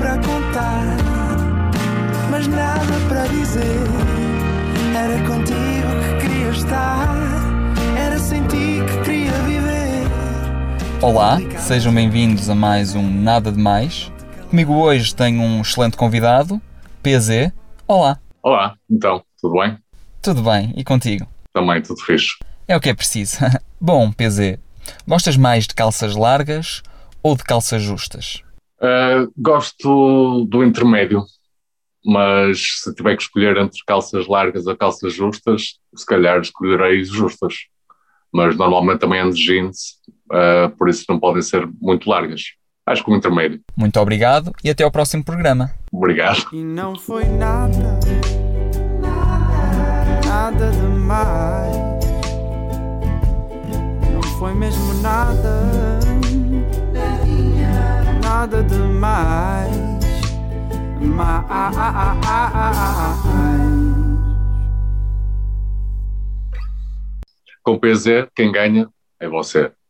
para contar, mas nada para dizer. Era contigo que queria estar, era sem ti que queria viver. Olá, sejam bem-vindos a mais um Nada de Mais. Comigo hoje tenho um excelente convidado, PZ. Olá. Olá, então, tudo bem? Tudo bem, e contigo? Também, tudo fixe. É o que é preciso. Bom, PZ, gostas mais de calças largas ou de calças justas? Uh, gosto do intermédio, mas se tiver que escolher entre calças largas ou calças justas, se calhar escolherei justas. Mas normalmente também ando de jeans, uh, por isso não podem ser muito largas. Acho que o intermédio. Muito obrigado e até ao próximo programa. Obrigado. E não foi nada, nada demais. Não foi mesmo nada, Com PZ, quem ganha é você.